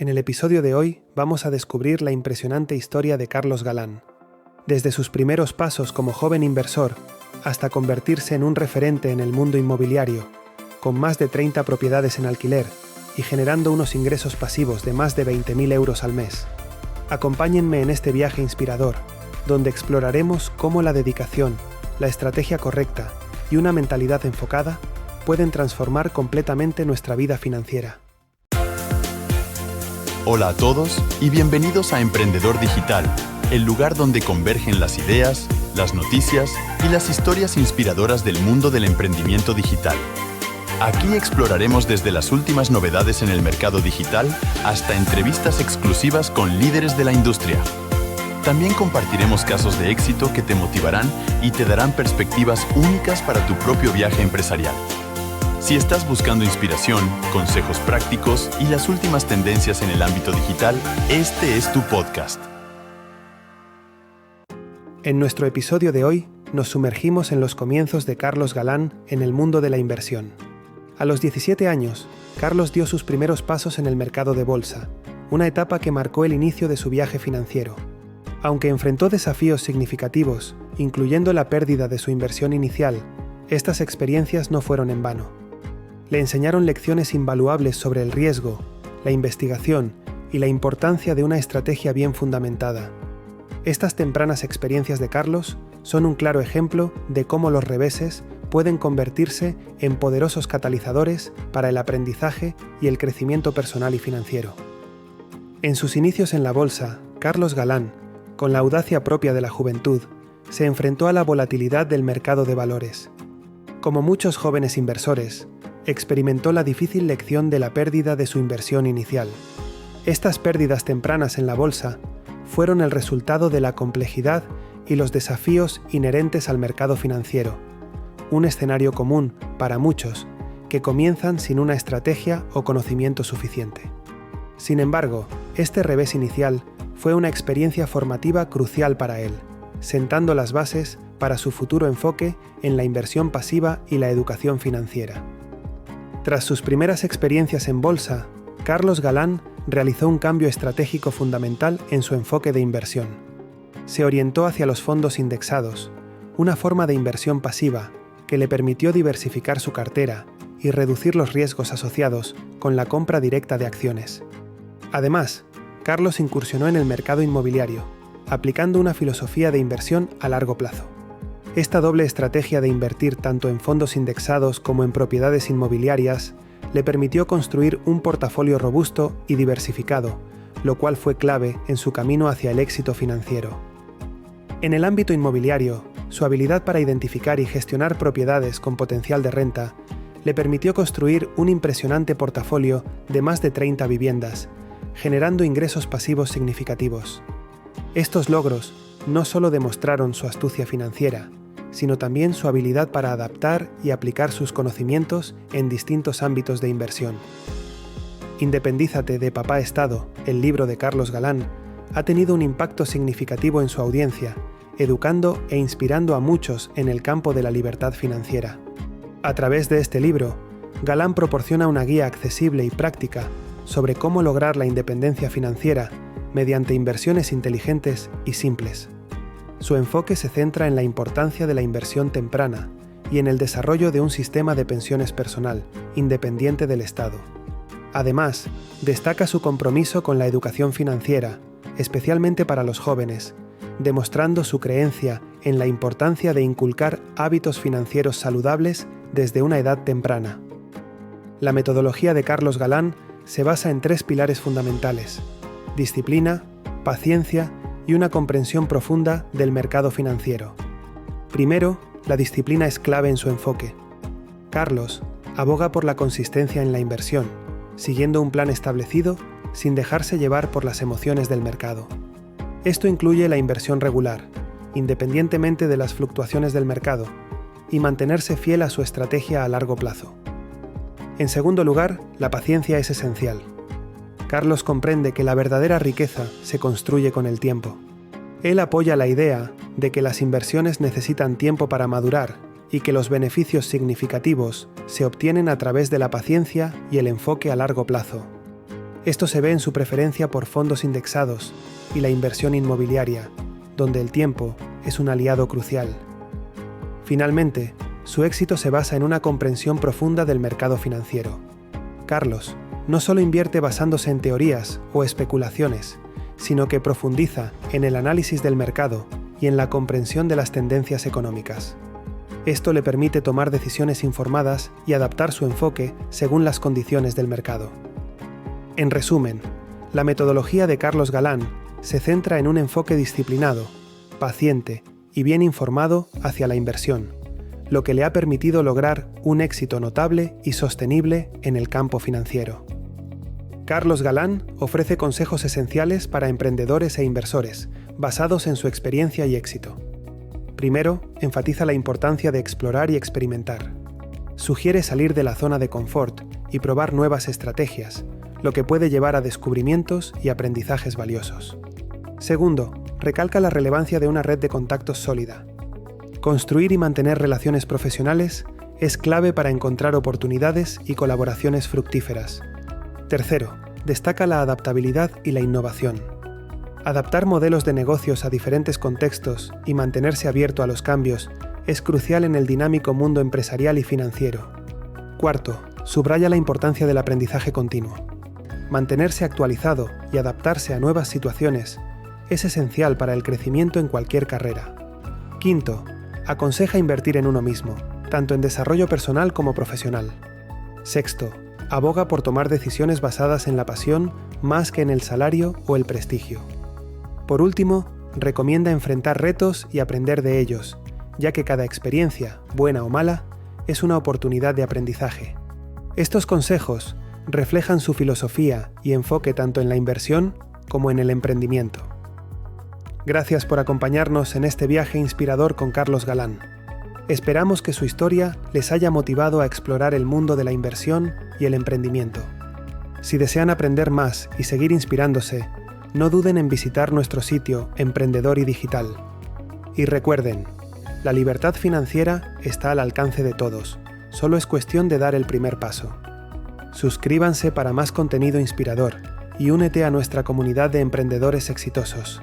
En el episodio de hoy vamos a descubrir la impresionante historia de Carlos Galán. Desde sus primeros pasos como joven inversor hasta convertirse en un referente en el mundo inmobiliario, con más de 30 propiedades en alquiler y generando unos ingresos pasivos de más de 20.000 euros al mes. Acompáñenme en este viaje inspirador, donde exploraremos cómo la dedicación, la estrategia correcta y una mentalidad enfocada pueden transformar completamente nuestra vida financiera. Hola a todos y bienvenidos a Emprendedor Digital, el lugar donde convergen las ideas, las noticias y las historias inspiradoras del mundo del emprendimiento digital. Aquí exploraremos desde las últimas novedades en el mercado digital hasta entrevistas exclusivas con líderes de la industria. También compartiremos casos de éxito que te motivarán y te darán perspectivas únicas para tu propio viaje empresarial. Si estás buscando inspiración, consejos prácticos y las últimas tendencias en el ámbito digital, este es tu podcast. En nuestro episodio de hoy nos sumergimos en los comienzos de Carlos Galán en el mundo de la inversión. A los 17 años, Carlos dio sus primeros pasos en el mercado de bolsa, una etapa que marcó el inicio de su viaje financiero. Aunque enfrentó desafíos significativos, incluyendo la pérdida de su inversión inicial, estas experiencias no fueron en vano le enseñaron lecciones invaluables sobre el riesgo, la investigación y la importancia de una estrategia bien fundamentada. Estas tempranas experiencias de Carlos son un claro ejemplo de cómo los reveses pueden convertirse en poderosos catalizadores para el aprendizaje y el crecimiento personal y financiero. En sus inicios en la bolsa, Carlos Galán, con la audacia propia de la juventud, se enfrentó a la volatilidad del mercado de valores. Como muchos jóvenes inversores, experimentó la difícil lección de la pérdida de su inversión inicial. Estas pérdidas tempranas en la bolsa fueron el resultado de la complejidad y los desafíos inherentes al mercado financiero, un escenario común para muchos que comienzan sin una estrategia o conocimiento suficiente. Sin embargo, este revés inicial fue una experiencia formativa crucial para él, sentando las bases para su futuro enfoque en la inversión pasiva y la educación financiera. Tras sus primeras experiencias en bolsa, Carlos Galán realizó un cambio estratégico fundamental en su enfoque de inversión. Se orientó hacia los fondos indexados, una forma de inversión pasiva que le permitió diversificar su cartera y reducir los riesgos asociados con la compra directa de acciones. Además, Carlos incursionó en el mercado inmobiliario, aplicando una filosofía de inversión a largo plazo. Esta doble estrategia de invertir tanto en fondos indexados como en propiedades inmobiliarias le permitió construir un portafolio robusto y diversificado, lo cual fue clave en su camino hacia el éxito financiero. En el ámbito inmobiliario, su habilidad para identificar y gestionar propiedades con potencial de renta le permitió construir un impresionante portafolio de más de 30 viviendas, generando ingresos pasivos significativos. Estos logros no solo demostraron su astucia financiera, sino también su habilidad para adaptar y aplicar sus conocimientos en distintos ámbitos de inversión. Independízate de Papá Estado, el libro de Carlos Galán, ha tenido un impacto significativo en su audiencia, educando e inspirando a muchos en el campo de la libertad financiera. A través de este libro, Galán proporciona una guía accesible y práctica sobre cómo lograr la independencia financiera mediante inversiones inteligentes y simples. Su enfoque se centra en la importancia de la inversión temprana y en el desarrollo de un sistema de pensiones personal, independiente del Estado. Además, destaca su compromiso con la educación financiera, especialmente para los jóvenes, demostrando su creencia en la importancia de inculcar hábitos financieros saludables desde una edad temprana. La metodología de Carlos Galán se basa en tres pilares fundamentales, disciplina, paciencia y una comprensión profunda del mercado financiero. Primero, la disciplina es clave en su enfoque. Carlos aboga por la consistencia en la inversión, siguiendo un plan establecido sin dejarse llevar por las emociones del mercado. Esto incluye la inversión regular, independientemente de las fluctuaciones del mercado, y mantenerse fiel a su estrategia a largo plazo. En segundo lugar, la paciencia es esencial. Carlos comprende que la verdadera riqueza se construye con el tiempo. Él apoya la idea de que las inversiones necesitan tiempo para madurar y que los beneficios significativos se obtienen a través de la paciencia y el enfoque a largo plazo. Esto se ve en su preferencia por fondos indexados y la inversión inmobiliaria, donde el tiempo es un aliado crucial. Finalmente, su éxito se basa en una comprensión profunda del mercado financiero. Carlos no solo invierte basándose en teorías o especulaciones, sino que profundiza en el análisis del mercado y en la comprensión de las tendencias económicas. Esto le permite tomar decisiones informadas y adaptar su enfoque según las condiciones del mercado. En resumen, la metodología de Carlos Galán se centra en un enfoque disciplinado, paciente y bien informado hacia la inversión, lo que le ha permitido lograr un éxito notable y sostenible en el campo financiero. Carlos Galán ofrece consejos esenciales para emprendedores e inversores, basados en su experiencia y éxito. Primero, enfatiza la importancia de explorar y experimentar. Sugiere salir de la zona de confort y probar nuevas estrategias, lo que puede llevar a descubrimientos y aprendizajes valiosos. Segundo, recalca la relevancia de una red de contactos sólida. Construir y mantener relaciones profesionales es clave para encontrar oportunidades y colaboraciones fructíferas, Tercero, destaca la adaptabilidad y la innovación. Adaptar modelos de negocios a diferentes contextos y mantenerse abierto a los cambios es crucial en el dinámico mundo empresarial y financiero. Cuarto, subraya la importancia del aprendizaje continuo. Mantenerse actualizado y adaptarse a nuevas situaciones es esencial para el crecimiento en cualquier carrera. Quinto, aconseja invertir en uno mismo, tanto en desarrollo personal como profesional. Sexto, aboga por tomar decisiones basadas en la pasión más que en el salario o el prestigio. Por último, recomienda enfrentar retos y aprender de ellos, ya que cada experiencia, buena o mala, es una oportunidad de aprendizaje. Estos consejos reflejan su filosofía y enfoque tanto en la inversión como en el emprendimiento. Gracias por acompañarnos en este viaje inspirador con Carlos Galán. Esperamos que su historia les haya motivado a explorar el mundo de la inversión y el emprendimiento. Si desean aprender más y seguir inspirándose, no duden en visitar nuestro sitio Emprendedor y Digital. Y recuerden, la libertad financiera está al alcance de todos, solo es cuestión de dar el primer paso. Suscríbanse para más contenido inspirador y únete a nuestra comunidad de emprendedores exitosos.